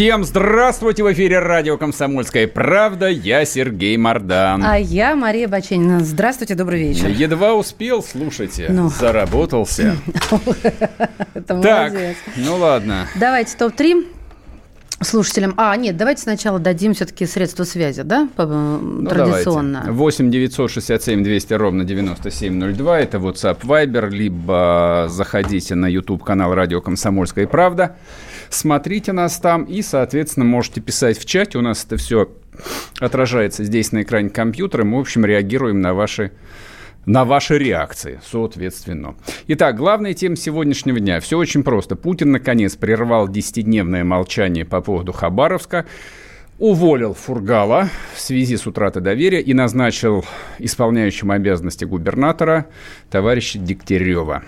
Всем здравствуйте! В эфире радио «Комсомольская правда». Я Сергей Мордан. А я Мария Баченина. Здравствуйте, добрый вечер. Едва успел, слушайте. Ну. Заработался. Так, ну ладно. Давайте топ-3 слушателям. А, нет, давайте сначала дадим все-таки средства связи, да, Ну, традиционно. давайте. 8 967 200 ровно 9702. Это WhatsApp Viber. Либо заходите на YouTube-канал радио «Комсомольская правда». Смотрите нас там и, соответственно, можете писать в чате. У нас это все отражается здесь на экране компьютера. Мы, в общем, реагируем на ваши на ваши реакции, соответственно. Итак, главная тема сегодняшнего дня. Все очень просто. Путин, наконец, прервал 10-дневное молчание по поводу Хабаровска, уволил Фургала в связи с утратой доверия и назначил исполняющим обязанности губернатора товарища Дегтярева.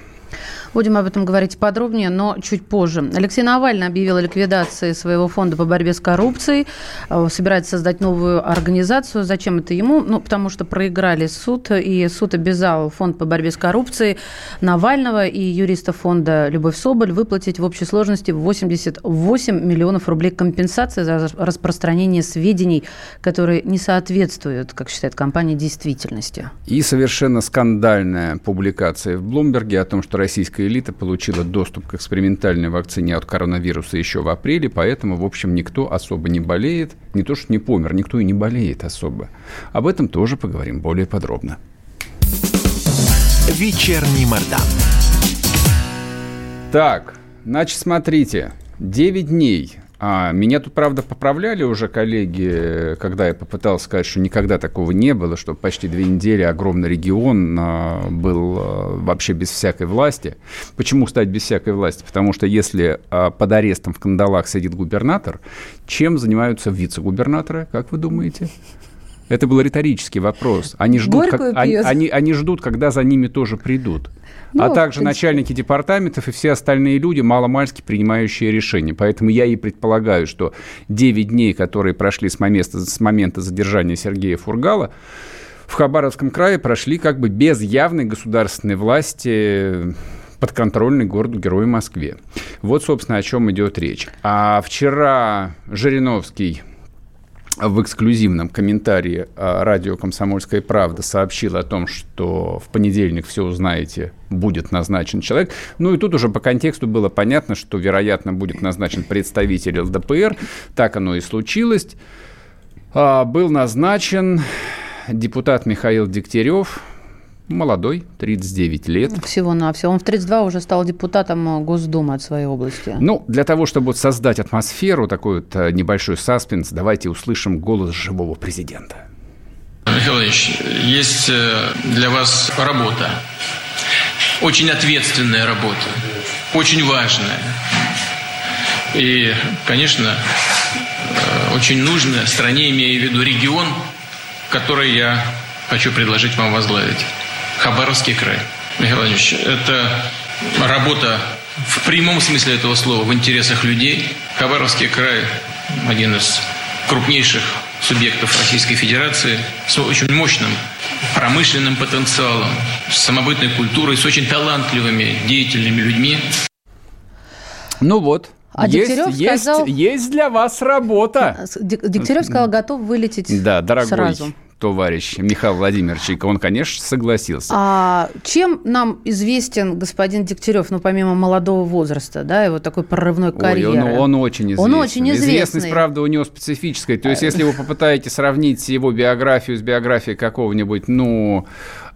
Будем об этом говорить подробнее, но чуть позже. Алексей Навальный объявил о ликвидации своего фонда по борьбе с коррупцией. Э, Собирается создать новую организацию. Зачем это ему? Ну, потому что проиграли суд, и суд обязал фонд по борьбе с коррупцией Навального и юриста фонда Любовь Соболь выплатить в общей сложности 88 миллионов рублей компенсации за распространение сведений, которые не соответствуют, как считает компания, действительности. И совершенно скандальная публикация в Блумберге о том, что российская элита получила доступ к экспериментальной вакцине от коронавируса еще в апреле, поэтому, в общем, никто особо не болеет. Не то, что не помер, никто и не болеет особо. Об этом тоже поговорим более подробно. Вечерний Мордан. Так, значит, смотрите, 9 дней. А, меня тут, правда, поправляли уже коллеги, когда я попытался сказать, что никогда такого не было, что почти две недели огромный регион а, был а, вообще без всякой власти. Почему стать без всякой власти? Потому что если а, под арестом в кандалах сидит губернатор, чем занимаются вице-губернаторы, как вы думаете? Это был риторический вопрос. Они ждут, как- они, они- они ждут, когда за ними тоже придут. Ну, а в также начальники департаментов и все остальные люди, маломальски принимающие решения. Поэтому я и предполагаю, что 9 дней, которые прошли с момента, с момента задержания Сергея Фургала, в Хабаровском крае прошли как бы без явной государственной власти подконтрольный городу-герою Москве. Вот, собственно, о чем идет речь. А вчера Жириновский в эксклюзивном комментарии а, радио «Комсомольская правда» сообщил о том, что в понедельник все узнаете, будет назначен человек. Ну и тут уже по контексту было понятно, что, вероятно, будет назначен представитель ЛДПР. Так оно и случилось. А, Был назначен депутат Михаил Дегтярев, молодой, 39 лет. Всего-навсего. Он в 32 уже стал депутатом э, Госдумы от своей области. Ну, для того, чтобы создать атмосферу, такой вот э, небольшой саспенс, давайте услышим голос живого президента. Михаил Ильич, есть э, для вас работа. Очень ответственная работа. Очень важная. И, конечно, очень нужная стране, имея в виду регион, который я хочу предложить вам возглавить. Хабаровский край. Михаил Владимирович, это работа в прямом смысле этого слова, в интересах людей. Хабаровский край – один из крупнейших субъектов Российской Федерации с очень мощным промышленным потенциалом, с самобытной культурой, с очень талантливыми, деятельными людьми. Ну вот. А есть, Дегтярев есть, сказал- есть для вас работа. Дегтярев сказал, готов вылететь Да, дорогой сразу. Товарищ Михаил Владимирович, он, конечно, согласился. А чем нам известен господин Дегтярев, ну, помимо молодого возраста, да, его такой прорывной Ой, карьеры? он, он очень известен. Он очень известный. Известность, правда, у него специфическая. То есть, если вы попытаетесь сравнить его биографию с биографией какого-нибудь, ну,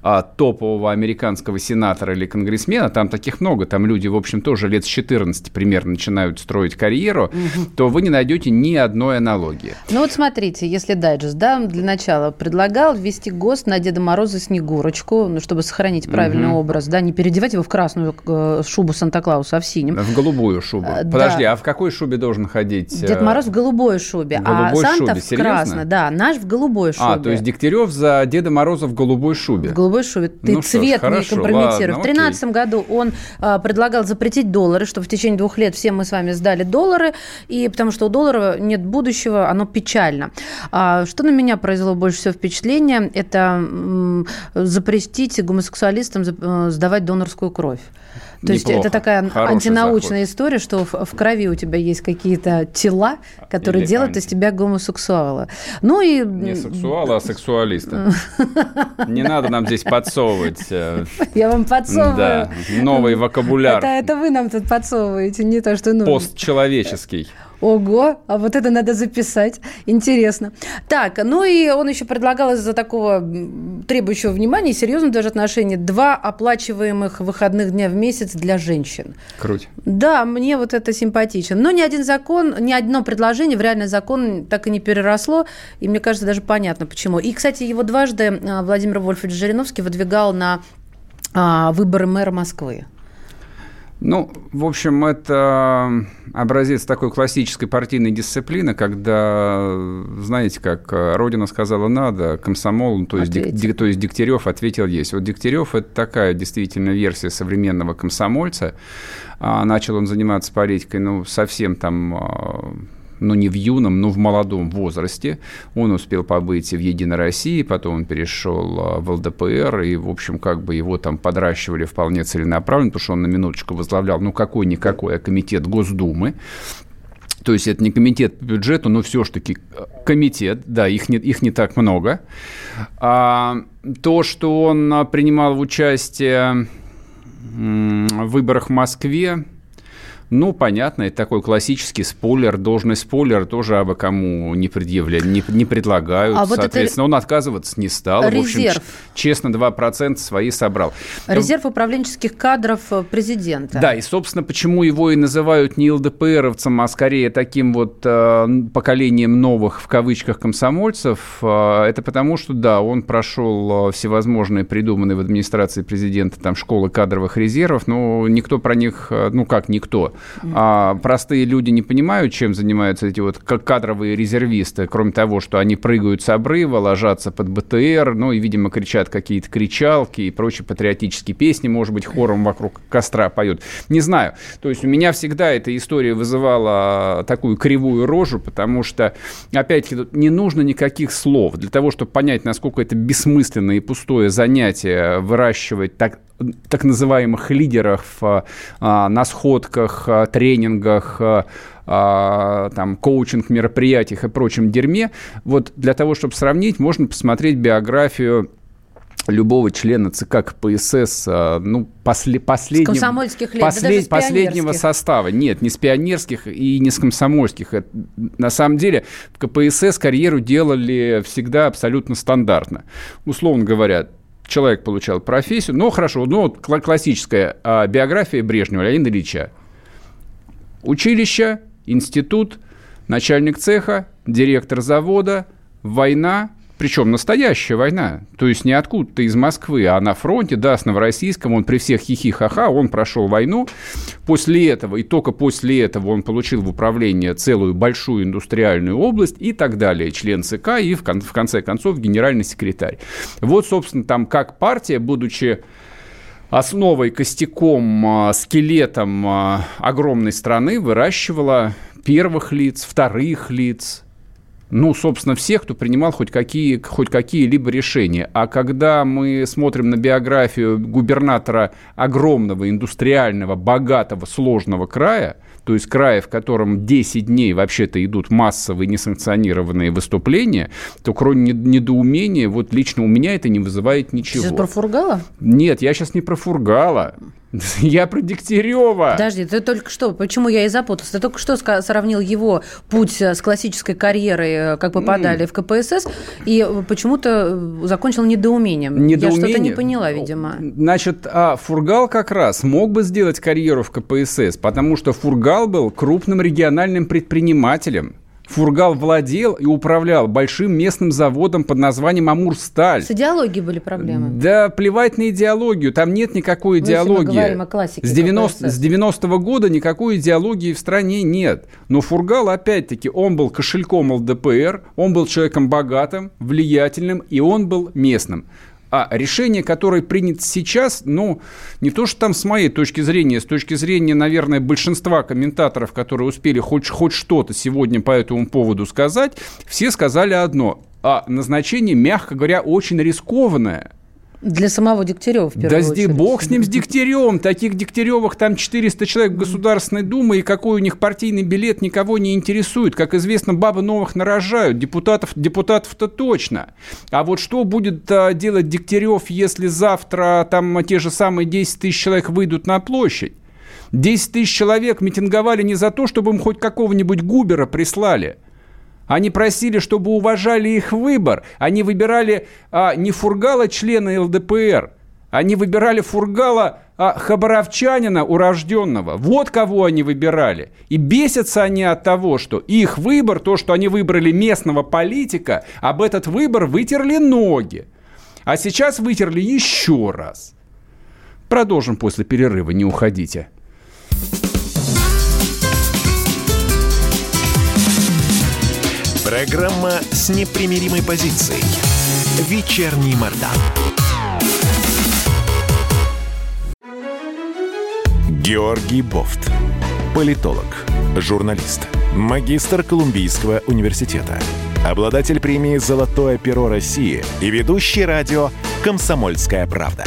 а, топового американского сенатора или конгрессмена, там таких много, там люди, в общем, тоже лет с 14 примерно начинают строить карьеру, угу. то вы не найдете ни одной аналогии. Ну вот смотрите, если дайджест, да, для начала предлагал ввести ГОСТ на Деда Мороза Снегурочку, ну, чтобы сохранить правильный угу. образ, да, не переодевать его в красную э, шубу Санта-Клауса, а в синем. В голубую шубу. Э, Подожди, да. а в какой шубе должен ходить? Дед Мороз в голубой шубе, в голубой а Санта шубе. в красной, да, наш в голубой шубе. А, то есть Дегтярев за Деда Мороза в голубой шубе. В голубой шубе. Ты ну цвет ж, не компрометируешь. в 2013 году он а, предлагал запретить доллары, чтобы в течение двух лет все мы с вами сдали доллары, и потому что у доллара нет будущего, оно печально. А, что на меня произвело больше всего впечатление, это м, запретить гомосексуалистам э, сдавать донорскую кровь. То есть это такая Хороший антинаучная заход. история, что в, в крови у тебя есть какие-то тела, которые Или делают анти. из тебя гомосексуала. Ну и... Не сексуала, а сексуалиста. Не надо нам здесь подсовывать. Э, Я вам подсовываю. Да, новый вокабуляр. Это, это вы нам тут подсовываете, не то, что нужно. Постчеловеческий. Ого, а вот это надо записать. Интересно. Так, ну и он еще предлагал из-за такого требующего внимания и серьезного даже отношения два оплачиваемых выходных дня в месяц для женщин. Круть. Да, мне вот это симпатично. Но ни один закон, ни одно предложение в реальный закон так и не переросло. И мне кажется, даже понятно почему. И, кстати, его дважды а, Владимир Вольфович Жириновский выдвигал на а, выборы мэра Москвы. Ну, в общем, это образец такой классической партийной дисциплины, когда, знаете, как Родина сказала надо, комсомол, ну, то есть, Дик, то есть Дегтярев ответил есть. Вот Дегтярев – это такая действительно версия современного комсомольца. А начал он заниматься политикой, ну, совсем там а, ну, не в юном, но в молодом возрасте. Он успел побыть в «Единой России», потом он перешел а, в ЛДПР, и, в общем, как бы его там подращивали вполне целенаправленно, потому что он на минуточку возглавлял, ну, какой-никакой, а комитет Госдумы, то есть это не комитет по бюджету, но все-таки комитет, да, их не, их не так много. А, то, что он принимал участие в выборах в Москве, ну, понятно, это такой классический спойлер. Должность спойлер тоже абы кому не предъявляют, не, не предлагают. А Соответственно, вот он отказываться не стал. Резерв. В общем, честно, 2% свои собрал. Резерв управленческих кадров э, президента. Да, и, собственно, почему его и называют не ЛДПРовцем, а скорее таким вот э, поколением новых, в кавычках, комсомольцев, э, это потому, что, да, он прошел э, всевозможные придуманные в администрации президента там школы кадровых резервов, но никто про них, э, ну как никто, а простые люди не понимают, чем занимаются эти вот кадровые резервисты, кроме того, что они прыгают с обрыва, ложатся под БТР, ну и, видимо, кричат какие-то кричалки и прочие патриотические песни, может быть, хором вокруг костра поют. Не знаю. То есть у меня всегда эта история вызывала такую кривую рожу, потому что, опять-таки, не нужно никаких слов для того, чтобы понять, насколько это бессмысленное и пустое занятие выращивать так, так называемых лидеров а, на сходках, а, тренингах, а, там, коучинг-мероприятиях и прочем дерьме. Вот для того, чтобы сравнить, можно посмотреть биографию любого члена ЦК КПСС, ну, после, последнего, комсомольских лет, послед, да последнего состава. Нет, не с пионерских и не с комсомольских. Это, на самом деле в КПСС карьеру делали всегда абсолютно стандартно. Условно говоря, человек получал профессию. Ну, хорошо, ну, вот классическая а, биография Брежнева Леонида Ильича. Училище, институт, начальник цеха, директор завода, война, причем настоящая война. То есть не откуда-то из Москвы, а на фронте, да, с Новороссийском, он при всех хихи-ха-ха, он прошел войну. После этого, и только после этого он получил в управление целую большую индустриальную область и так далее. Член ЦК и, в, кон- в конце концов, генеральный секретарь. Вот, собственно, там как партия, будучи основой, костяком, а, скелетом а, огромной страны, выращивала первых лиц, вторых лиц, ну, собственно, всех, кто принимал хоть, какие, хоть какие-либо решения. А когда мы смотрим на биографию губернатора огромного, индустриального, богатого, сложного края, то есть края, в котором 10 дней вообще-то идут массовые несанкционированные выступления, то кроме недоумения, вот лично у меня это не вызывает ничего. Сейчас про Фургала? Нет, я сейчас не про Фургала. Я про Дегтярева. Подожди, ты только что, почему я и запутался? Ты только что сравнил его путь с классической карьерой, э, как попадали mm. в КПСС, и почему-то закончил недоумением. недоумением. Я что-то не поняла, видимо. Значит, а Фургал как раз мог бы сделать карьеру в КПСС, потому что Фургал был крупным региональным предпринимателем. Фургал владел и управлял большим местным заводом под названием «Амурсталь». С идеологией были проблемы? Да, плевать на идеологию. Там нет никакой ну, идеологии. Мы говорим о классике. С 90, с 90-го года никакой идеологии в стране нет. Но Фургал, опять-таки, он был кошельком ЛДПР, он был человеком богатым, влиятельным, и он был местным. А решение, которое принято сейчас, ну, не то, что там с моей точки зрения, с точки зрения, наверное, большинства комментаторов, которые успели хоть, хоть что-то сегодня по этому поводу сказать, все сказали одно. А назначение, мягко говоря, очень рискованное. Для самого Дегтярева, в первую да очередь. Да бог с ним, с Дегтяревым. Таких Дегтяревых там 400 человек в Государственной Думе, и какой у них партийный билет никого не интересует. Как известно, бабы новых нарожают, депутатов, депутатов-то точно. А вот что будет а, делать Дегтярев, если завтра там те же самые 10 тысяч человек выйдут на площадь? 10 тысяч человек митинговали не за то, чтобы им хоть какого-нибудь губера прислали – они просили, чтобы уважали их выбор. Они выбирали а, не Фургала, члена ЛДПР. Они выбирали Фургала, а хабаровчанина урожденного. Вот кого они выбирали. И бесятся они от того, что их выбор, то, что они выбрали местного политика, об этот выбор вытерли ноги. А сейчас вытерли еще раз. Продолжим после перерыва, не уходите. Программа с непримиримой позицией. Вечерний Мордан. Георгий Бофт. Политолог, журналист, магистр Колумбийского университета, обладатель премии «Золотое перо России» и ведущий радио «Комсомольская правда».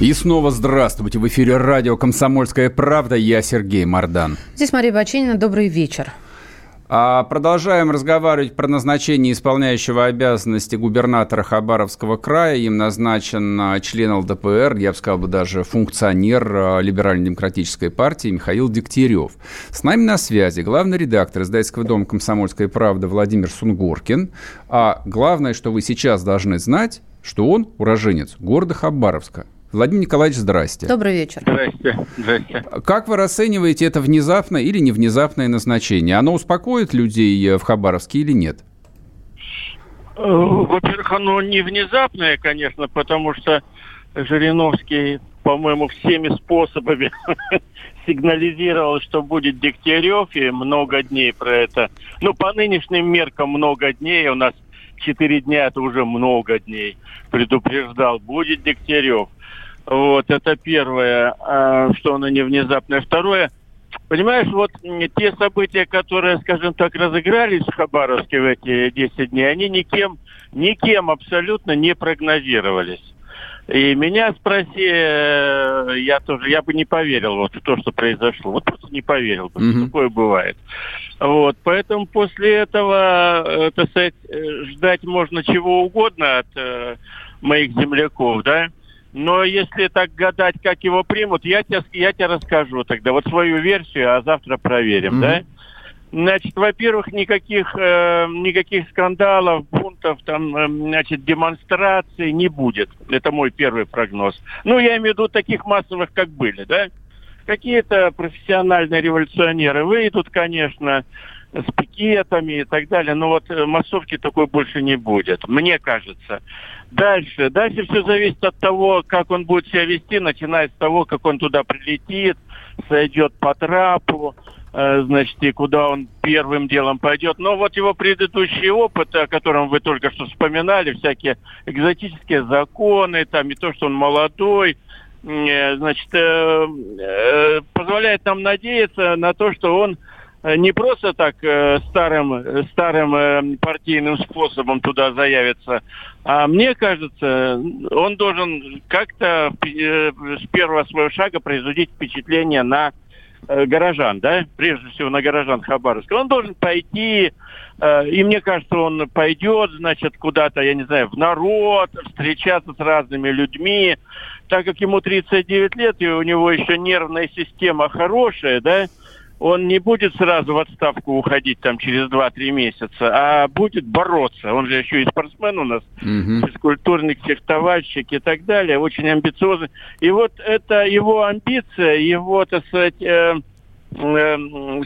И снова здравствуйте. В эфире радио «Комсомольская правда». Я Сергей Мордан. Здесь Мария Баченина. Добрый вечер. А продолжаем разговаривать про назначение исполняющего обязанности губернатора Хабаровского края. Им назначен а, член ЛДПР, я бы сказал бы даже функционер а, Либерально-демократической партии Михаил Дегтярев. С нами на связи главный редактор издательского дома «Комсомольская правда» Владимир Сунгоркин. А главное, что вы сейчас должны знать, что он уроженец города Хабаровска. Владимир Николаевич, здрасте. Добрый вечер. Здрасте. Здрасте. Как вы расцениваете это внезапное или невнезапное назначение? Оно успокоит людей э, в Хабаровске или нет? Э, во-первых, оно не внезапное, конечно, потому что Жириновский, по-моему, всеми способами сигнализировал, что будет Дегтярев, и много дней про это. Ну, по нынешним меркам много дней, у нас четыре дня, это уже много дней, предупреждал, будет Дегтярев. Вот, это первое, а, что оно не внезапное. Второе, понимаешь, вот те события, которые, скажем так, разыгрались в Хабаровске в эти 10 дней, они никем, никем абсолютно не прогнозировались. И меня спроси, э, я тоже, я бы не поверил вот в то, что произошло. Вот просто не поверил бы, mm-hmm. такое бывает. Вот, поэтому после этого, э, так сказать, э, ждать можно чего угодно от э, моих земляков, да. Но если так гадать, как его примут, я тебе, я тебе расскажу тогда вот свою версию, а завтра проверим, mm-hmm. да? Значит, во-первых, никаких, э, никаких скандалов, бунтов, там, э, значит, демонстраций не будет. Это мой первый прогноз. Ну, я имею в виду таких массовых, как были, да? Какие-то профессиональные революционеры выйдут, конечно, с пикетами и так далее. Но вот э, массовки такой больше не будет, мне кажется. Дальше. Дальше все зависит от того, как он будет себя вести, начиная с того, как он туда прилетит, сойдет по трапу, э, значит, и куда он первым делом пойдет. Но вот его предыдущий опыт, о котором вы только что вспоминали, всякие экзотические законы, там и то, что он молодой, э, значит, позволяет нам надеяться на то, что он не просто так э, старым, старым э, партийным способом туда заявится, а мне кажется, он должен как-то э, с первого своего шага производить впечатление на э, горожан, да, прежде всего на горожан Хабаровска. Он должен пойти, э, и мне кажется, он пойдет, значит, куда-то, я не знаю, в народ, встречаться с разными людьми, так как ему 39 лет, и у него еще нервная система хорошая, да, он не будет сразу в отставку уходить там через 2-3 месяца, а будет бороться. Он же еще и спортсмен у нас, Мгм. физкультурник, фехтовальщик и так далее, очень амбициозный. И вот это его амбиция, его, так сказать, э, э,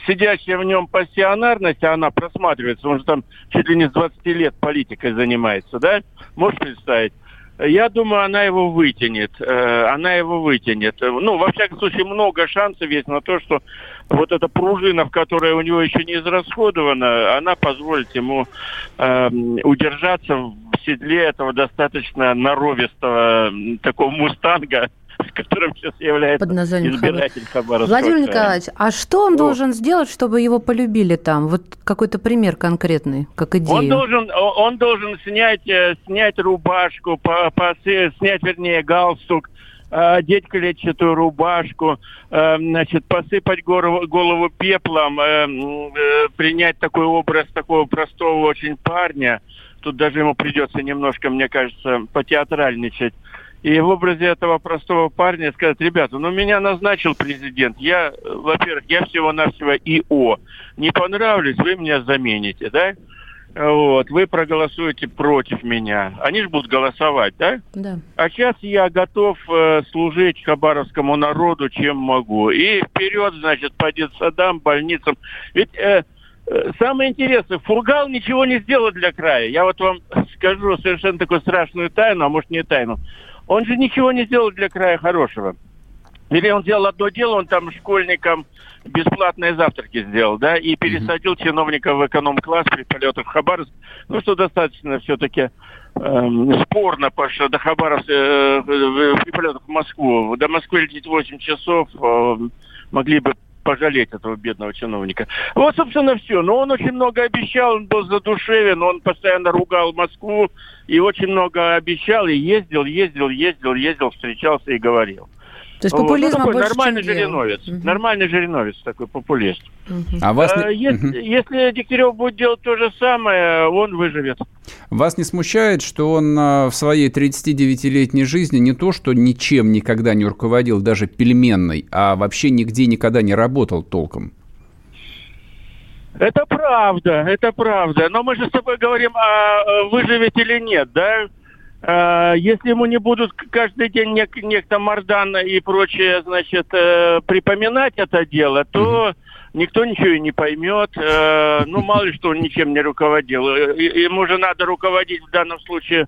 сидящая в нем пассионарность, а она просматривается, он же там чуть ли не с 20 лет политикой занимается, да? Можешь представить? Я думаю, она его вытянет. э, Она его вытянет. Ну, во всяком случае, много шансов есть на то, что вот эта пружина, в которой у него еще не израсходована, она позволит ему э, удержаться в седле этого достаточно норовистого м, такого мустанга, которым сейчас является Под названием избиратель Хабаровского Владимир края. Николаевич, а что он Вот. должен сделать, чтобы его полюбили там? Вот какой-то пример конкретный, как идею. Он должен, он должен снять, э, снять рубашку, по, посы- снять, вернее, галстук, э, одеть клетчатую рубашку, э, значит, посыпать голову, голову пеплом, принять такой образ такого простого очень парня. Тут даже ему придется немножко, мне кажется, потеатральничать. И в образе этого простого парня сказать, ребята, ну меня назначил президент, я, во-первых, я всего-навсего ИО. Не понравлюсь, вы меня замените, да? Вот, вы проголосуете против меня. Они же будут голосовать, да? Да. А сейчас я готов э, служить хабаровскому народу, чем могу. И вперед, значит, по детсадам, больницам. Ведь э, э, самое интересное, Фургал ничего не сделал для края. Я вот вам скажу совершенно такую страшную тайну, а может не тайну. Он же ничего не сделал для края хорошего. Или он сделал одно дело, он там школьникам бесплатные завтраки сделал, да, и пересадил чиновников в эконом-класс при полетах в Хабаровск. Ну, что достаточно все-таки эм, спорно, потому что до Хабаровска, э, в- при полетах в Москву, до Москвы лететь 8 часов, э, могли бы пожалеть этого бедного чиновника. Вот, собственно, все. Но он очень много обещал, он был задушевен, он постоянно ругал Москву и очень много обещал, и ездил, ездил, ездил, ездил, встречался и говорил. То есть Вот. Ну, популизма такой больше, нормальный чем жириновец. Мгм. Нормальный жириновец такой популист. Мгм. А вас, Э, не... если, Мгм. если Дегтярев будет делать то же самое, он выживет. вас не смущает, что он а, в своей 39-летней жизни не то, что ничем никогда не руководил, даже пельменной, а вообще нигде никогда не работал толком? Это правда, это правда. Но мы же с тобой говорим, а э, выживет или нет, да? Э, Если ему не будут каждый день нек- некто Мардан и прочее, значит, э, припоминать это дело, то никто ничего и не поймет. Э, Ну, мало ли, что он ничем не руководил. Ему же надо руководить в данном случае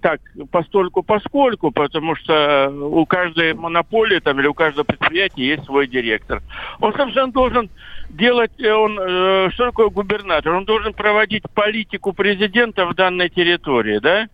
так, постольку поскольку, потому что у каждой монополии там, или у каждого предприятия есть свой директор. Он, собственно, должен делать, он, что такое губернатор? Он должен проводить политику президента в данной территории, да?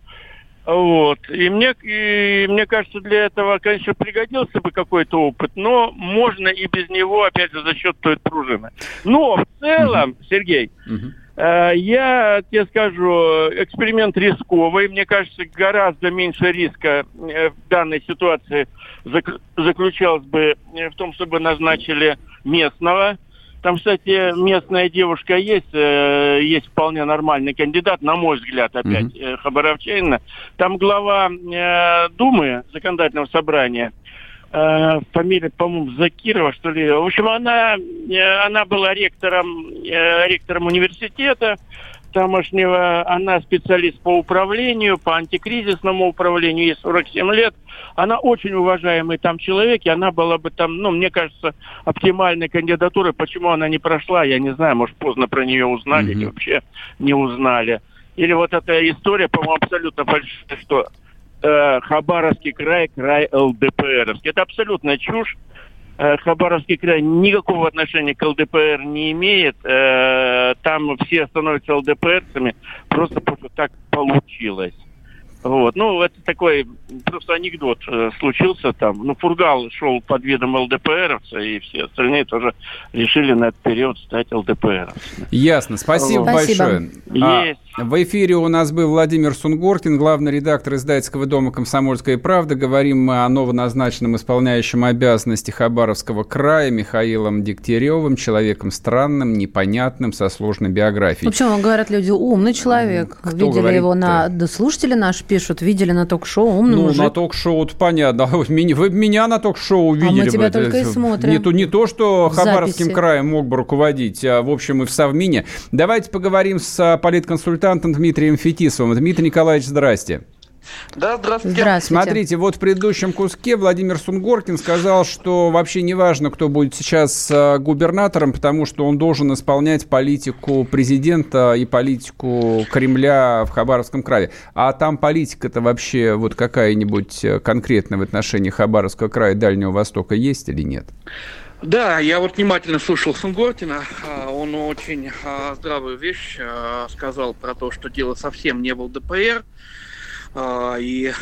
Вот. И мне, и мне кажется, для этого, конечно, пригодился бы какой-то опыт, но можно и без него, опять же, за счет той пружины. Но в целом, Сергей, Мгм. Э, Я тебе скажу, эксперимент рисковый. Мне кажется, гораздо меньше риска э, в данной ситуации зак- заключалось бы э, в том, чтобы назначили местного. Там, кстати, местная девушка есть, э, есть вполне нормальный кандидат, на мой взгляд, опять, э, Хабаровчанина. Там глава э, Думы, законодательного собрания, э, фамилия, по-моему, Закирова, что ли. В общем, она, э, она была ректором, э, ректором университета тамошнего. Она специалист по управлению, по антикризисному управлению, ей 47 лет. Она очень уважаемый там человек, и она была бы там, ну, мне кажется, оптимальной кандидатурой. Почему она не прошла, я не знаю, может, поздно про нее узнали или вообще не узнали. Или вот эта история, по-моему, абсолютно фальшивая, что э, Хабаровский край, край ЛДПРовский. Это абсолютно чушь. Э, Хабаровский край никакого отношения к ЛДПР не имеет. Э, Там все становятся ЛДПРцами просто потому что так получилось. Вот. Ну, это такой просто анекдот э, случился там. Ну, Фургал шел под видом ЛДПРовца, и все остальные тоже решили на этот период стать ЛДПРовцами. Ясно. Спасибо вот. большое. Есть. А, в эфире у нас был Владимир Сунгоркин, главный редактор издательского дома «Комсомольская правда». Говорим мы о новоназначенном исполняющем обязанности Хабаровского края Михаилом Дегтяревым, человеком странным, непонятным, со сложной биографией. В общем, говорят люди, умный человек. Кто видели его на... Да, слушатели наши пишут, видели на ток-шоу, умный Ну, мужик. на ток-шоу понятно. А меня- Вы меня на ток-шоу видели. тебя бы. только и смотрим. Не то, не то, что В Хабаровским записи. краем мог бы руководить, а, в общем, и в Совмине. Давайте поговорим с а, политконсультантом Дмитрием Фетисовым. Дмитрий Николаевич, здрасте. Да, здравствуйте. Здравствуйте. Смотрите, вот в предыдущем куске Владимир Сунгоркин сказал, что вообще не важно, кто будет сейчас э, губернатором, потому что он должен исполнять политику президента и политику Кремля в Хабаровском крае. А там политика-то вообще вот какая-нибудь э, конкретная в отношении Хабаровского края и Дальнего Востока есть или нет? Да, я вот внимательно слушал Сунгортина. А, Он очень а, здравую вещь а, сказал про то, что дело совсем не был ДПР. И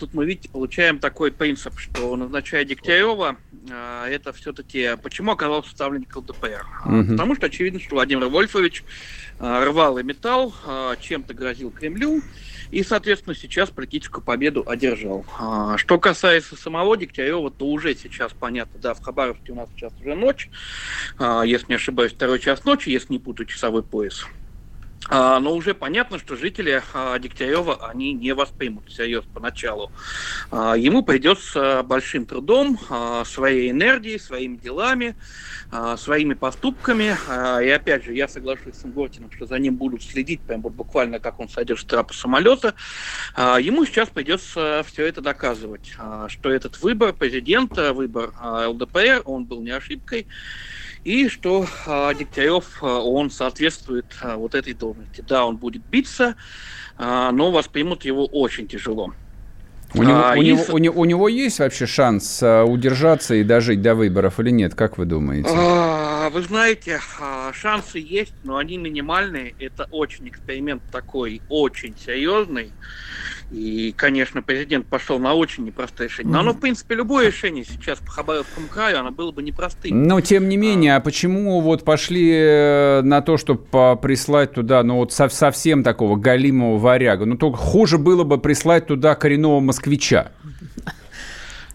тут мы, видите, получаем такой принцип, что назначая Дегтярева, это все-таки почему оказался ставленник ЛДПР? Мгм. Потому что очевидно, что Владимир Вольфович рвал и металл, чем-то грозил Кремлю, и, соответственно, сейчас политическую победу одержал. А, Что касается самого Дегтярева, то уже сейчас понятно, да, в Хабаровске у нас сейчас уже ночь, а, если не ошибаюсь, второй час ночи, если не путаю часовой пояс. А, Но уже понятно, что жители а, Дегтярева, они не воспримут всерьез поначалу. А, Ему придется большим трудом, своей энергией, своими делами, своими поступками. И опять же, я соглашусь с Гортином, что за ним будут следить, прям вот буквально как он сойдет с трапа самолета. Ему сейчас придется все это доказывать, что этот выбор президента, выбор ЛДПР, он был не ошибкой, и что а, Дегтярев, а, он соответствует а, вот этой должности. Да, он будет биться, а, но воспримут его очень тяжело. У него, А, у, и него, с- у, него, у него есть вообще шанс а, удержаться и дожить до выборов или нет? Как вы думаете? А, Вы знаете, а, шансы есть, но они минимальные. Это очень эксперимент такой, очень серьезный. И, конечно, президент пошел на очень непростое решение. Но оно, в принципе, любое решение сейчас по Хабаровскому краю, оно было бы непростым. Но, тем не менее, а почему вот пошли э, на то, чтобы прислать туда, ну, вот сов- совсем такого галимого варяга? Ну, только хуже было бы прислать туда коренного москвича.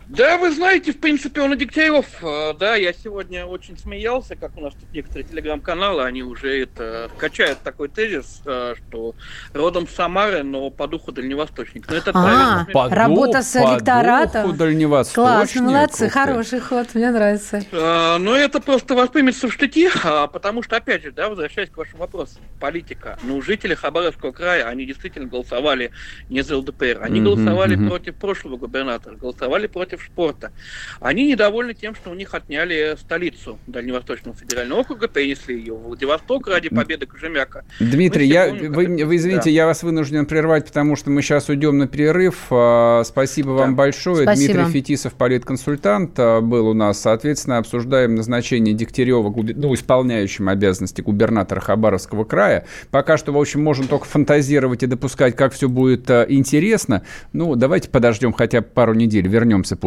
Да, вы знаете, в принципе, он и Дегтярев. э, Да, я сегодня очень смеялся, как у нас тут некоторые телеграм-каналы, они уже это качают такой тезис, э, что родом с Самары, но по духу дальневосточник. Но это А, правильно. По Работа с по электоратом. духу дальневосточник. Классно, молодцы, хороший ход, мне нравится. Э, Но это просто воспримется в штыки, а, потому что, опять же, да, возвращаясь к вашему вопросу, политика. Ну, жители Хабаровского края, они действительно голосовали не за ЛДПР, они Мгм, голосовали мгм. против прошлого губернатора, голосовали против спорта. Они недовольны тем, что у них отняли столицу Дальневосточного федерального округа, перенесли ее в Владивосток ради победы Кожемяка. Дмитрий, я, помним, вы, это- вы извините, да. я вас вынужден прервать, потому что мы сейчас уйдем на перерыв. А, Спасибо вам Да. большое. Спасибо. Дмитрий Фетисов, политконсультант, а, был у нас. Соответственно, обсуждаем назначение Дегтярева, ну, исполняющим обязанности губернатора Хабаровского края. Пока что, в общем, можно только фантазировать и допускать, как все будет а, интересно. Ну, давайте подождем хотя бы пару недель. Вернемся после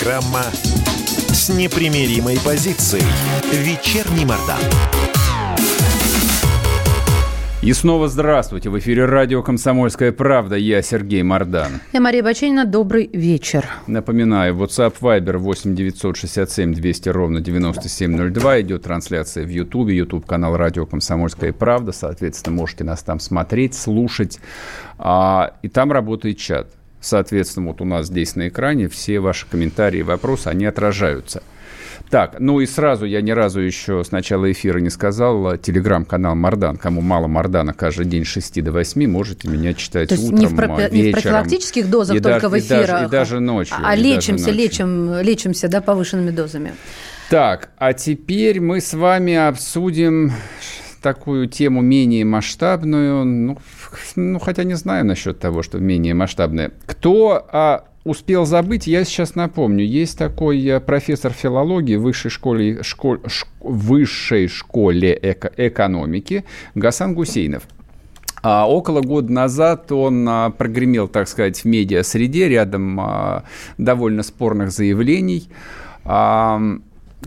Программа с непримиримой позицией. Вечерний Мордан. И снова здравствуйте. В эфире радио «Комсомольская правда». Я Сергей Мордан. Я Мария Баченина, добрый вечер. Напоминаю, WhatsApp Viber 8 967 200 ровно 9702. Идет трансляция в YouTube, YouTube канал Радио Комсомольская правда. Соответственно, можете нас там смотреть, слушать. А, и там работает чат. Соответственно, вот у нас здесь на экране все ваши комментарии и вопросы, они отражаются. Так, ну и сразу, я ни разу еще с начала эфира не сказал, телеграм-канал Мардан. Кому мало Мардана каждый день с 6 до 8, можете меня читать То есть утром, не в, пропи- вечером. не в профилактических дозах и только даже, в эфирах, и даже, и даже ночью. а и лечимся, ночью. лечим, лечимся, да, повышенными дозами. Так, а теперь мы с вами обсудим такую тему менее масштабную, ну, ну хотя не знаю насчет того, что менее масштабная. Кто а, успел забыть, я сейчас напомню. Есть такой а, профессор филологии в высшей школе, школ, ш, высшей школе эко, экономики Гасан Гусейнов. А около года назад он а, прогремел, так сказать, в медиа-среде рядом а, довольно спорных заявлений. А,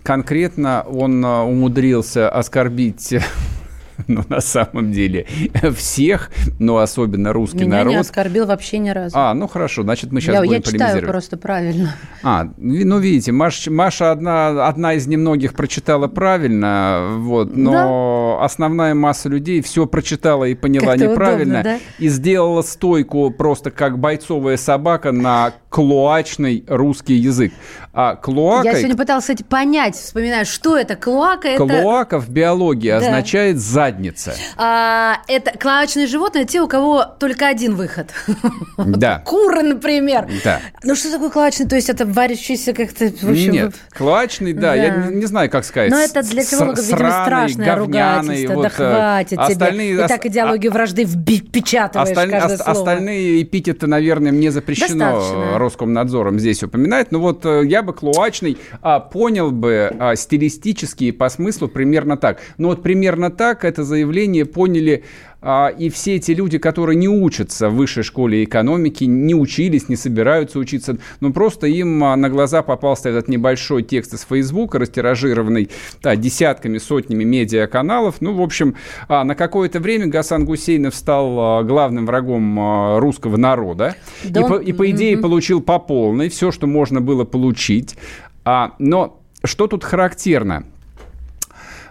конкретно он а, умудрился оскорбить ну, на самом деле, всех, но особенно русский Меня народ. не оскорбил вообще ни разу. А, ну хорошо, значит, мы сейчас я, будем я читаю полемизировать. просто правильно. А, ну видите, Маш- Маша одна, одна из немногих прочитала правильно, вот, но основная масса людей все прочитала и поняла неправильно удобно, и сделала стойку просто как бойцовая собака на клоачный русский язык. А клоакой... Я сегодня пыталась, кстати, понять, вспоминаю, что это клоака. Это, Клоака в биологии Да. означает задница. а, это клоачные животные, те, у кого только один выход. Да. Куры, например. Да. Ну что такое клоачный? То есть это варящийся как-то... Нет, клоачный, да, я не, знаю, как сказать. Но это для филологов, видимо, страшное ругательство. вот, да э, хватит остальные- тебе. И так идеологию а- вражды впечатываешь каждое слово. Остальные эпитеты, наверное, мне запрещено. Роскомнадзором здесь упоминать. Но вот э, я бы клоачный а, понял бы а, стилистически и по смыслу примерно так. Но вот примерно так это заявление поняли а, и все эти люди, которые не учатся в высшей школе экономики, не учились, не собираются учиться, но просто им а, на глаза попался этот небольшой текст из Фейсбука, растиражированный да, десятками, сотнями медиаканалов. Ну, в общем, а, на какое-то время Гасан Гусейнов стал главным врагом русского народа. Да и, по, и, по идее, Мгм. получил по полной все, что можно было получить. А, но что тут характерно?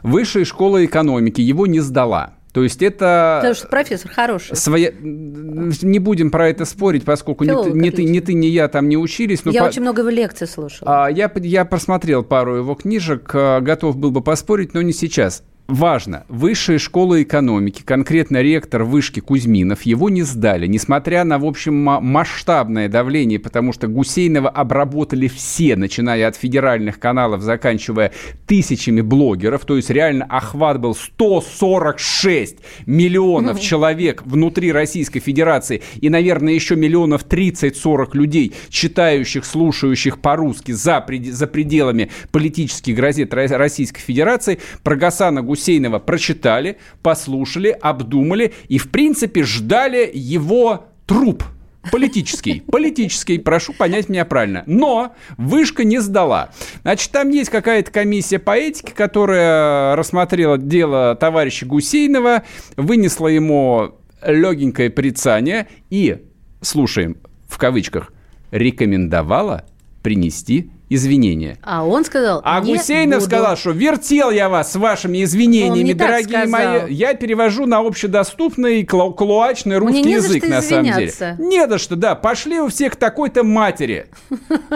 Высшая школа экономики его не сдала. То есть это... Потому что профессор хороший. Своя... Не будем про это спорить, поскольку ни ты, Филолог ни, ты, отличный. ты, ни я там не учились. но Я по- очень много его лекций слушала. а, я, я просмотрел пару его книжек, а, готов был бы поспорить, но не сейчас. Важно, высшая школа экономики, конкретно ректор вышки Кузьминов, его не сдали, несмотря на, в общем, ма- масштабное давление, потому что Гусейнова обработали все, начиная от федеральных каналов, заканчивая тысячами блогеров, то есть реально охват был 146 миллионов человек внутри Российской Федерации и, наверное, еще миллионов 30-40 людей, читающих, слушающих по-русски за, пред- за пределами политических газет Ро- Российской Федерации, про Гасана Гусейнова прочитали, послушали, обдумали и, в принципе, ждали его труп. Политический, политический, прошу понять меня правильно. Но вышка не сдала. Значит, там есть какая-то комиссия по этике, которая рассмотрела дело товарища Гусейнова, вынесла ему легенькое порицание и, слушаем, в кавычках, рекомендовала принести извинения. А он сказал, А «Не Гусейнов буду». сказал, что вертел я вас с вашими извинениями, дорогие мои. Я перевожу на общедоступный клу- клуачный русский язык, на самом деле. извиняться. Не за что, да. Пошли у всех к такой-то матери.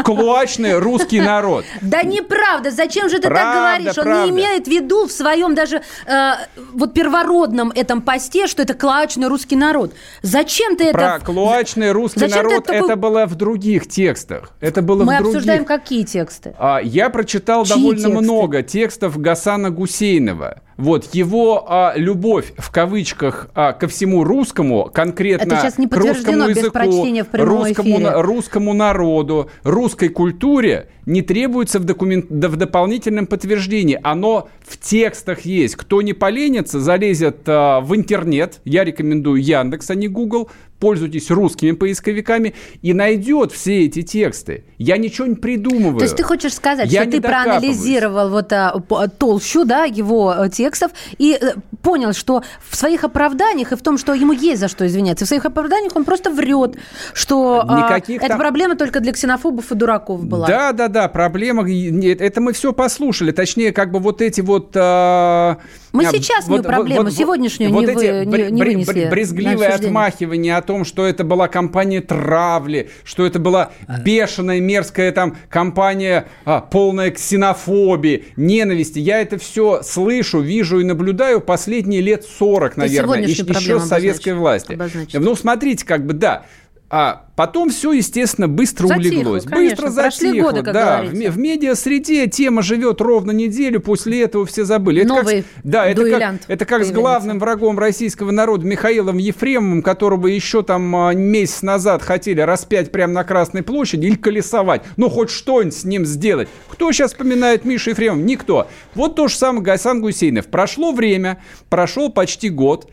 Клуачный русский народ. Да неправда, зачем же ты так говоришь? Он не имеет в виду в своем даже э, вот первородном этом посте, что это клоачный русский народ. Зачем ты Про это... клуачный русский народ это было в других текстах. Это было Мы в других. обсуждаем какие тексты? А, Я прочитал Чьи довольно тексты? много текстов Гасана Гусейнова. Вот его а, любовь в кавычках а, ко всему русскому, конкретно Это сейчас не к русскому языку, в русскому, на- русскому народу, русской культуре не требуется в, документ, да, в дополнительном подтверждении. Оно в текстах есть. Кто не поленится, залезет а, в интернет. Я рекомендую Яндекс, а не Google. Пользуйтесь русскими поисковиками и найдет все эти тексты. Я ничего не придумываю. То есть ты хочешь сказать, Я что ты проанализировал вот а, п- толщу да, его э, текстов и э, понял, что в своих оправданиях и в том, что ему есть за что извиняться, в своих оправданиях он просто врет, что а, Никаких эта там- проблема только для ксенофобов и дураков была. Да, да, да, проблема. Это мы все послушали. Точнее, как бы вот эти вот. а, Мы а, сейчасшнюю вот, проблему, вот, сегодняшнюю вот не, вы, не, не вынесли. Брезгливое отмахивание о том, что это была компания травли, что это была а. бешеная, мерзкая там компания, а, полная ксенофобии, ненависти. Я это все слышу, вижу и наблюдаю последние лет 40, наверное, еще, еще с советской власти. Обозначить. Ну, смотрите, как бы, да, а потом все, естественно, быстро затихло, улеглось. Конечно. Быстро затихло. Годы, да, в, в медиа-среде тема живет ровно неделю, после этого все забыли. Это Новый как, да, это как, это как с главным врагом российского народа Михаилом Ефремовым, которого еще там а, месяц назад хотели распять прямо на Красной площади или колесовать. Ну, хоть что-нибудь с ним сделать. Кто сейчас вспоминает Мишу Ефремова? Никто. Вот то же самое Гайсан Гусейнов. Прошло время, прошел почти год,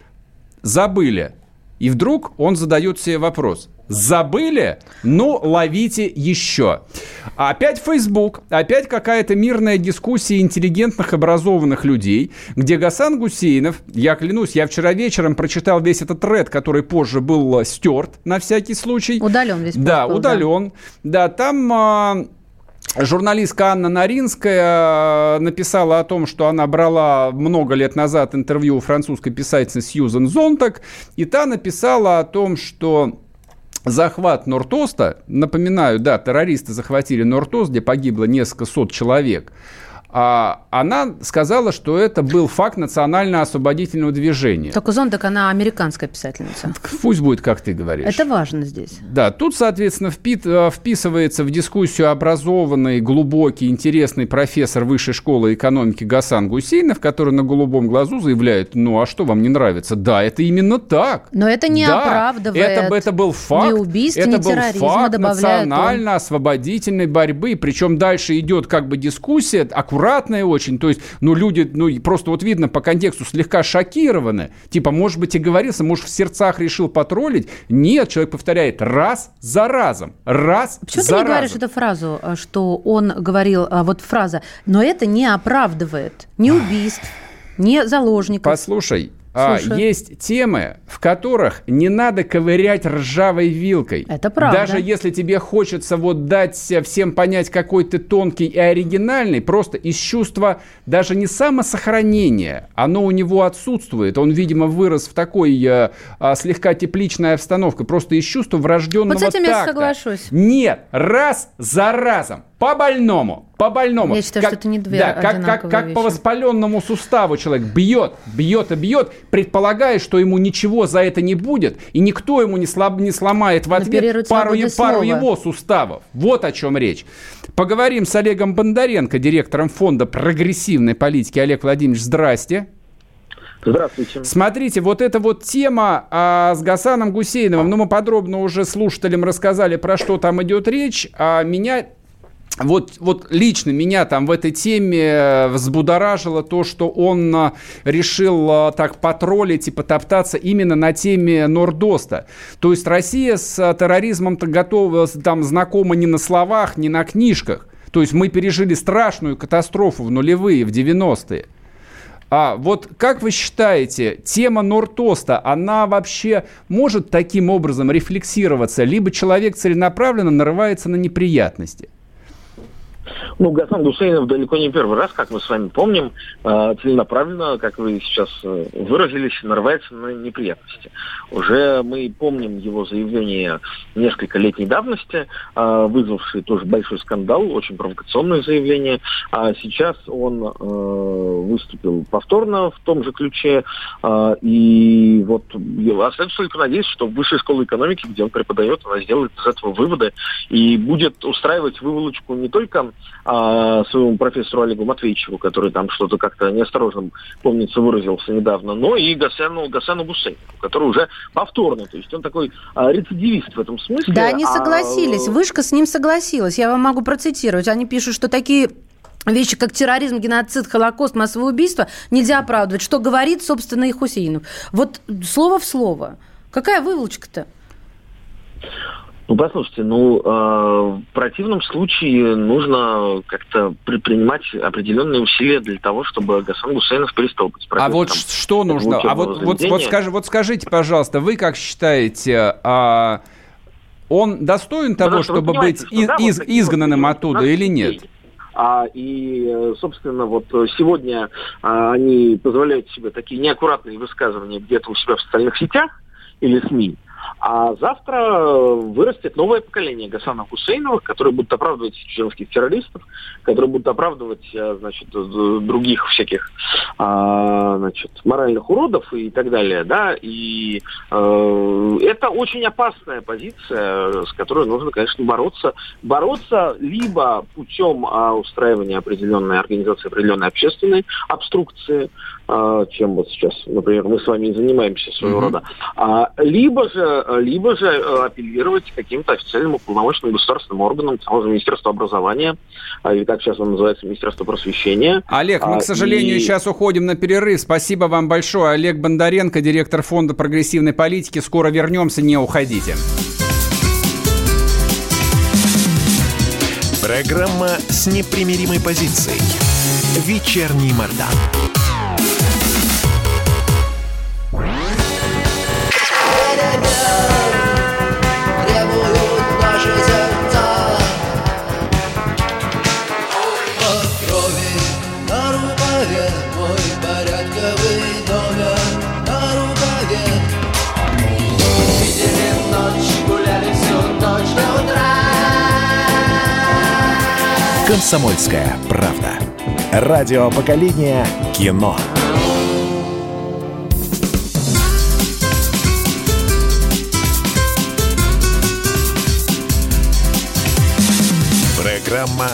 забыли. И вдруг он задает себе вопрос. Забыли? Ну, ловите еще. Опять Facebook, опять какая-то мирная дискуссия интеллигентных, образованных людей, где Гасан Гусейнов, я клянусь, я вчера вечером прочитал весь этот тред, который позже был э, стерт на всякий случай. Удален весь Да, был, удален. Да, да там... А, Журналистка Анна Наринская э, написала о том, что она брала много лет назад интервью у французской писательницы Сьюзен Зонтак, и та написала о том, что захват Нортоста, напоминаю, да, террористы захватили Нортост, где погибло несколько сот человек, она сказала, что это был факт национально-освободительного движения. Только Зондак, она американская писательница. Пусть будет, как ты говоришь. Это важно здесь. Да, тут, соответственно, впит, э, вписывается в дискуссию образованный, глубокий, интересный профессор высшей школы экономики Гасан Гусейнов, который на голубом глазу заявляет, ну а что вам не нравится? Да, это именно так. Но это не да, оправдывает это, это был факт, ни убийств, это ни был факт национально-освободительной борьбы. Причем дальше идет как бы дискуссия, аккуратно аккуратная очень. То есть, ну, люди, ну, просто вот видно по контексту слегка шокированы. Типа, может быть, и говорится, может, в сердцах решил потроллить. Нет, человек повторяет раз за разом. Раз Почему за ты не разом. говоришь эту фразу, э, что он говорил, а, вот фраза, но это не оправдывает ни убийств, ни заложников. Послушай, а, есть темы, в которых не надо ковырять ржавой вилкой. Это правда. Даже если тебе хочется вот дать всем понять, какой ты тонкий и оригинальный, просто из чувства даже не самосохранения, оно у него отсутствует. Он, видимо, вырос в такой э, э, слегка тепличной обстановке, просто из чувства врожденного Вот с этим такта. я соглашусь. Нет, раз за разом по больному, по больному. Я считаю, как, что это не две Да, как, как, как вещи. по воспаленному суставу человек бьет, бьет и бьет, предполагая, что ему ничего за это не будет, и никто ему не, слаб, не сломает в ответ пару, пару его суставов. Вот о чем речь. Поговорим с Олегом Бондаренко, директором фонда прогрессивной политики. Олег Владимирович, здрасте. Здравствуйте. Смотрите, вот эта вот тема а, с Гасаном Гусейновым, ну, мы подробно уже слушателям рассказали, про что там идет речь, а меня вот, вот лично меня там в этой теме э, взбудоражило то, что он э, решил э, так потроллить и потоптаться именно на теме Нордоста. То есть Россия с терроризмом-то готова, там знакома не на словах, не на книжках. То есть мы пережили страшную катастрофу в нулевые, в 90-е. А вот как вы считаете, тема Нортоста, она вообще может таким образом рефлексироваться, либо человек целенаправленно нарывается на неприятности? Ну, Гасан Гусейнов далеко не первый раз, как мы с вами помним, э, целенаправленно, как вы сейчас э, выразились, нарывается на неприятности. Уже мы помним его заявление несколько летней давности, э, вызвавшее тоже большой скандал, очень провокационное заявление. А сейчас он выступил повторно в том же ключе. И вот остается только надеяться, что в высшей школе экономики, где он преподает, она сделает из этого выводы и будет устраивать выволочку не только а, своему профессору Олегу Матвеевичеву, который там что-то как-то неосторожно, помнится, выразился недавно, но и Гасану, Гасану Гусейну, который уже повторно, то есть он такой а, рецидивист в этом смысле. Да, они а, согласились, Вышка с ним согласилась, я вам могу процитировать, они пишут, что такие Вещи, как терроризм, геноцид, холокост, массовое убийство, нельзя оправдывать. Что говорит, собственно, и Хусейнов. Вот слово в слово. Какая выволочка-то? Ну, послушайте, ну, э, в противном случае нужно как-то предпринимать определенные усилия для того, чтобы Гасан Гусейнов перестал быть А вот что нужно? А вот, вот, вот, скажи, вот скажите, пожалуйста, вы как считаете, э, он достоин того, Потому чтобы быть из, из, изгнанным оттуда или нет? А, и, собственно, вот сегодня а, они позволяют себе такие неаккуратные высказывания где-то у себя в социальных сетях или СМИ. А завтра вырастет новое поколение Гасана Хусейновых, которые будут оправдывать чеченских террористов, которые будут оправдывать, э, значит, других всяких, а, значит, моральных уродов и так далее, да, и э, это очень опасная позиция, с которой нужно, конечно, бороться. Бороться либо путем а, устраивания определенной организации, определенной общественной обструкции, чем вот сейчас, например, мы с вами и занимаемся своего mm-hmm. рода, а, либо же, либо же э, апеллировать к каким-то официальным уполномоченным государственным органам, того же Министерства образования, а, или как сейчас он называется, Министерство просвещения. Олег, мы, к сожалению, и... сейчас уходим на перерыв. Спасибо вам большое. Олег Бондаренко, директор Фонда прогрессивной политики. Скоро вернемся, не уходите. Программа с непримиримой позицией. Вечерний Мордан. «Комсомольская правда». Радио поколения кино. Программа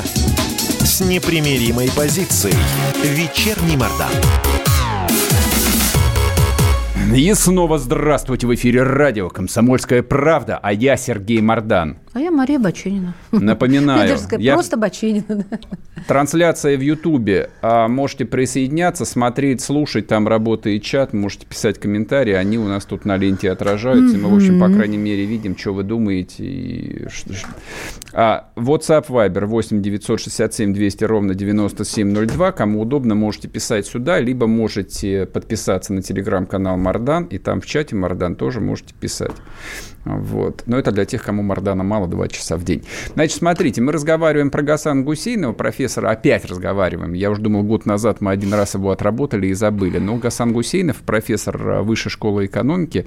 с непримиримой позицией. Вечерний Мордан. И снова здравствуйте в эфире радио «Комсомольская правда», а я Сергей Мордан. А я Мария Баченина. Напоминаю. Я даже сказать, я... просто Баченина. Трансляция в Ютубе. А, можете присоединяться, смотреть, слушать. Там работает чат. Можете писать комментарии. Они у нас тут на ленте отражаются. Мы, в общем, по крайней мере, видим, что вы думаете. И... А, WhatsApp Viber 8 967 200 ровно 9702. Кому удобно, можете писать сюда, либо можете подписаться на телеграм-канал Мардан. И там в чате Мардан тоже можете писать. Вот. Но это для тех, кому Мардана мало, 2 часа в день. Значит, смотрите, мы разговариваем про Гасана Гусейнова, профессора, опять разговариваем. Я уже думал, год назад мы один раз его отработали и забыли. Но Гасан Гусейнов, профессор Высшей школы экономики,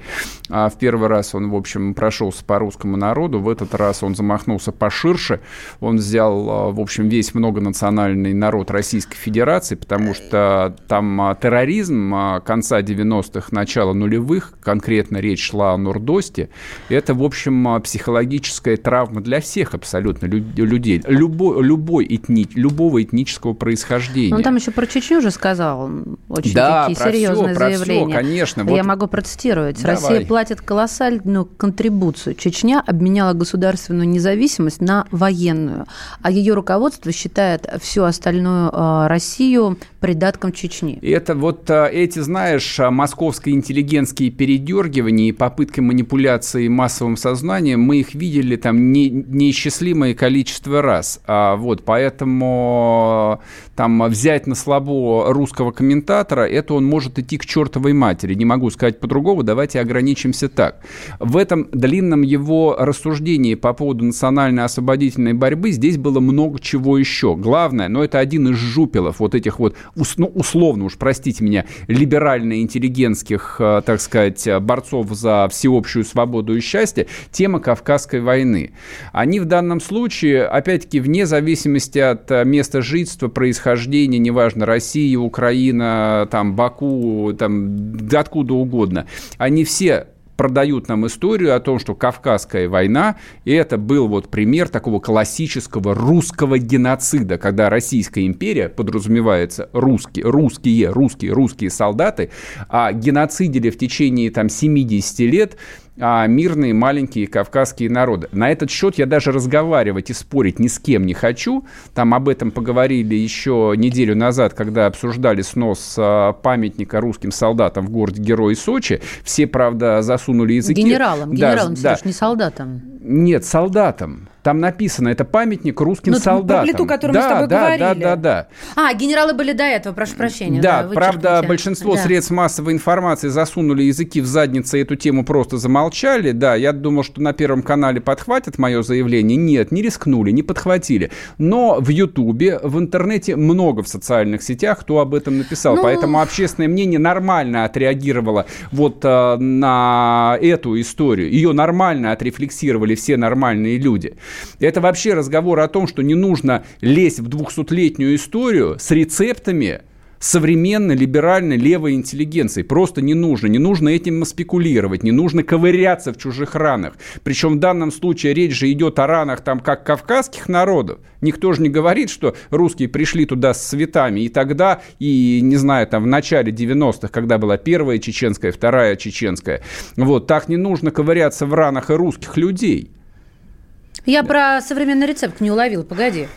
а, в первый раз он, в общем, прошелся по русскому народу, в этот раз он замахнулся поширше, он взял, а, в общем, весь многонациональный народ Российской Федерации, потому что там а, терроризм конца 90-х, начала нулевых, конкретно речь шла о Нурдосте, это, в общем, а, психологическая травма для всех абсолютно людей. Любой, любой этни, любого этнического происхождения. Он там еще про Чечню же сказал. Очень да, такие серьезные все, заявления. Все, конечно. Я вот... могу процитировать. Давай. Россия платит колоссальную контрибуцию. Чечня обменяла государственную независимость на военную, а ее руководство считает всю остальную э, Россию придатком Чечни. Это вот э, эти, знаешь, московские интеллигентские передергивания и попытки манипуляции массовым сознанием, мы их видели там не, неисчислимое количество раз. А, вот, поэтому там взять на слабо русского комментатора, это он может идти к чертовой матери. Не могу сказать по-другому, давайте ограничимся так. В этом длинном его рассуждении по поводу национальной освободительной борьбы здесь было много чего еще. Главное, но это один из жупелов вот этих вот, ну, условно уж, простите меня, либерально-интеллигентских, э, так сказать, борцов за всеобщую свободу и счастье, тема Кавказской войны. Они в данном случае, опять-таки, вне зависимости от э, места жительства, происхождения, неважно, Россия, Украина, там, Баку, там, откуда угодно, они все продают нам историю о том, что Кавказская война – это был вот пример такого классического русского геноцида, когда Российская империя, подразумевается русские, русские, русские, русские солдаты, а геноцидили в течение там 70 лет а, мирные маленькие кавказские народы. На этот счет я даже разговаривать и спорить ни с кем не хочу. Там об этом поговорили еще неделю назад, когда обсуждали снос а, памятника русским солдатам в городе Герой Сочи. Все, правда, засунули языки. Генералам, генералам, да, Сереж, да. не солдатам. Нет, солдатам. Там написано, это памятник русским Ну, солдатам. про плиту, которую мы да, с тобой да, говорили. Да, да, да. А, генералы были до этого, прошу прощения. Да, Да, правда, большинство Да. средств массовой информации засунули языки в задницы и эту тему просто замолчали. Да, я думал, что на Первом канале подхватят мое заявление. Нет, не рискнули, не подхватили. Но в Ютубе, в интернете много в социальных сетях, кто об этом написал. Ну- Поэтому общественное мнение нормально отреагировало вот э, на эту историю. Ее нормально отрефлексировали все нормальные люди. Это вообще разговор о том, что не нужно лезть в 200-летнюю историю с рецептами, современной либеральной левой интеллигенции. Просто не нужно. Не нужно этим спекулировать, не нужно ковыряться в чужих ранах. Причем в данном случае речь же идет о ранах там как кавказских народов. Никто же не говорит, что русские пришли туда с цветами. И тогда, и не знаю, там в начале 90-х, когда была первая чеченская, вторая чеченская, вот, так не нужно ковыряться в ранах и русских людей. Я про современный рецепт не уловила, погоди.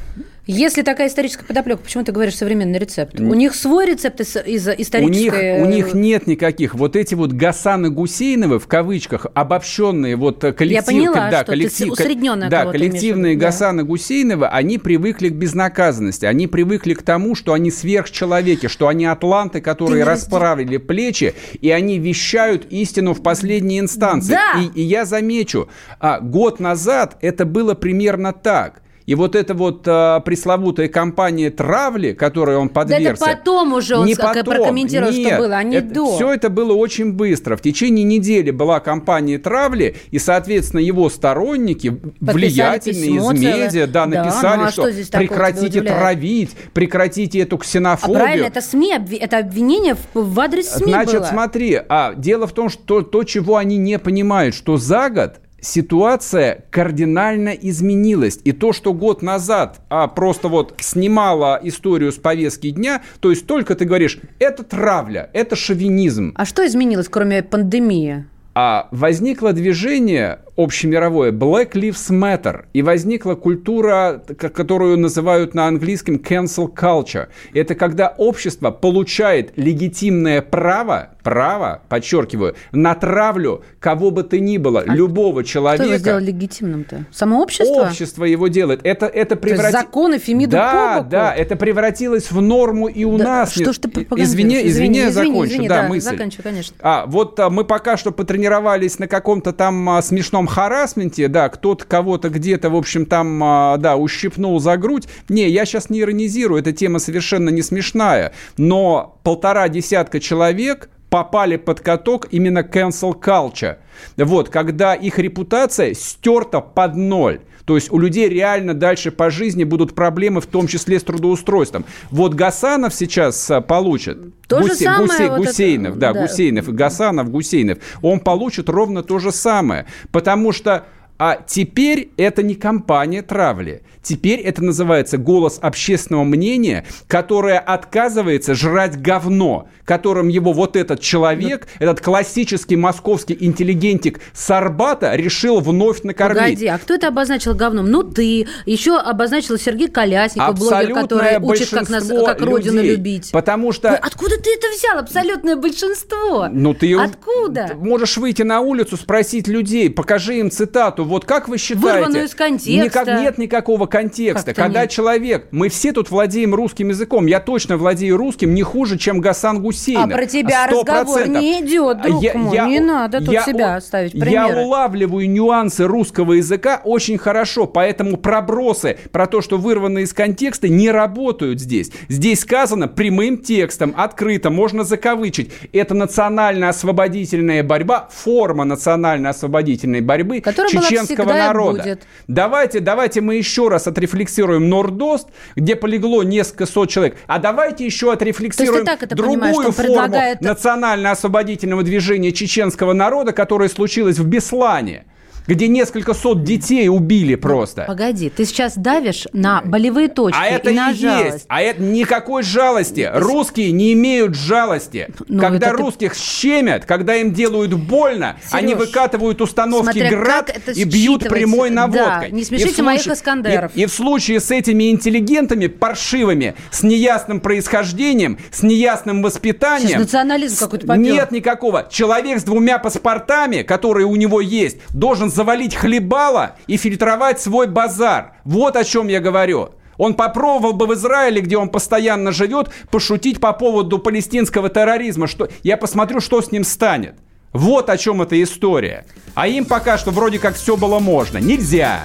Если такая историческая подоплека, почему ты говоришь современный рецепт? У них свой рецепт из, из У них, исторической... у них нет никаких. Вот эти вот Гасаны Гусейновы, в кавычках, обобщенные вот э, коллектив... поняла, да, что ты коллектив, усредненно Да, кого-то имеешь коллективные виду, да. Гасаны Гусейновы, они привыкли к безнаказанности, они привыкли к тому, что они сверхчеловеки, что они атланты, которые расправили плечи, и они вещают истину в последней инстанции. Да. И, и я замечу, а, год назад это было примерно так. И вот эта вот а, пресловутая кампания травли, которой он Да подвергся... это потом уже он Не потом, прокомментировал, что нет. было, а не Это- до. Все это было очень быстро. В течение недели была кампания травли, и, соответственно, его сторонники, влиятельные письмо из целое. медиа, да, Да, написали, ну а что, что прекратите травить, прекратите эту А ксенофобию. правильно, это СМИ, это обвинение в, в адрес СМИ Значит, было. смотри, а, дело в том, что то, чего они не понимают, что за год ситуация кардинально изменилась. И то, что год назад а, просто вот снимала историю с повестки дня, то есть только ты говоришь, это травля, это шовинизм. А что изменилось, кроме пандемии? А возникло движение общемировое Black Lives Matter, и возникла культура, которую называют на английском cancel culture. Это когда общество получает легитимное право, право, подчеркиваю, на травлю кого бы то ни было, любого А Кто его сделал человека. легитимным-то? Само общество? Общество его делает. Это, это То есть преврати- законы Фемиду Да, по боку? да, это превратилось в норму и у Да, нас. Что ж ты пропагандируешь? Извини, извини, я закончу. извини, да, да, мысль. заканчивай, конечно. А, вот а, мы пока что потренировались на каком-то там а, смешном харасменте, да, кто-то кого-то где-то, в общем, там, а, да, ущипнул за грудь. Не, я сейчас не иронизирую, эта тема совершенно не смешная, но полтора десятка человек попали под каток именно cancel culture. Вот, когда их репутация стерта под ноль. То есть у людей реально дальше по жизни будут проблемы, в том числе с трудоустройством. Вот Гасанов сейчас а, получит. То же самое Гусей- вот это, Гусейнов, да, да. Гусейнов, Гасанов, Гусейнов. Он получит ровно то же самое. Потому что а теперь это не кампания травли. Теперь это называется голос общественного мнения, которое отказывается жрать говно, которым его вот этот человек, этот классический московский интеллигентик Сарбата решил вновь накормить. Погоди, а кто это обозначил говном? Ну, ты. Еще обозначил Сергей Колясников, блогер, который учит, как, нас, как родину людей. любить. Потому что... Ну, Откуда ты это взял? Абсолютное большинство. Ну, ты Откуда? ты можешь выйти на улицу, спросить людей, покажи им цитату. Вот как вы считаете? Вырванную из контекста. Никак, нет никакого контекста. Как-то Когда нет. человек, мы все тут владеем русским языком, я точно владею русским не хуже, чем Гасан Гусейнов. А про тебя Сто разговор процентов. не идет, друг Я- мой. я- не надо тут я себя ставить Я примеры. улавливаю нюансы русского языка очень хорошо, поэтому пробросы про то, что вырваны из контекста, не работают здесь. Здесь сказано прямым текстом, открыто, можно закавычить. Это национально-освободительная борьба, форма национально-освободительной борьбы Которая была чеченского народа. будет. Давайте, давайте мы еще раз отрефлексируем Нордост, где полегло несколько сот человек. А давайте еще отрефлексируем так это другую форму предлагает- национально-освободительного движения чеченского народа, которое случилось в Беслане, где несколько сот детей убили просто. Погоди, ты сейчас давишь на болевые точки А это и на и жалость. есть. А это никакой жалости. Русские не имеют жалости. Ну, когда это ты- русских щемят, когда им делают больно, они Серёж, выкатывают установки смотря град и бьют прямой Да, наводкой. не И в смешите моих Искандеров. И, и в случае с этими интеллигентами паршивыми, с неясным происхождением, с неясным воспитанием... Сейчас национализм какой-то попёр. Нет никакого. Человек с двумя паспортами, которые у него есть, должен завалить хлебало и фильтровать свой базар. Вот о чем я говорю. Он попробовал бы в Израиле, где он постоянно живет, пошутить по поводу палестинского терроризма. Что, я посмотрю, что с ним станет. Вот о чем эта история. А им пока что вроде как все было можно. Нельзя.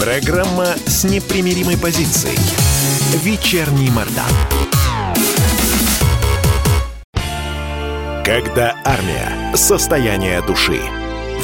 Программа с непримиримой позицией. Вечерний Мордан. Когда армия. Состояние души.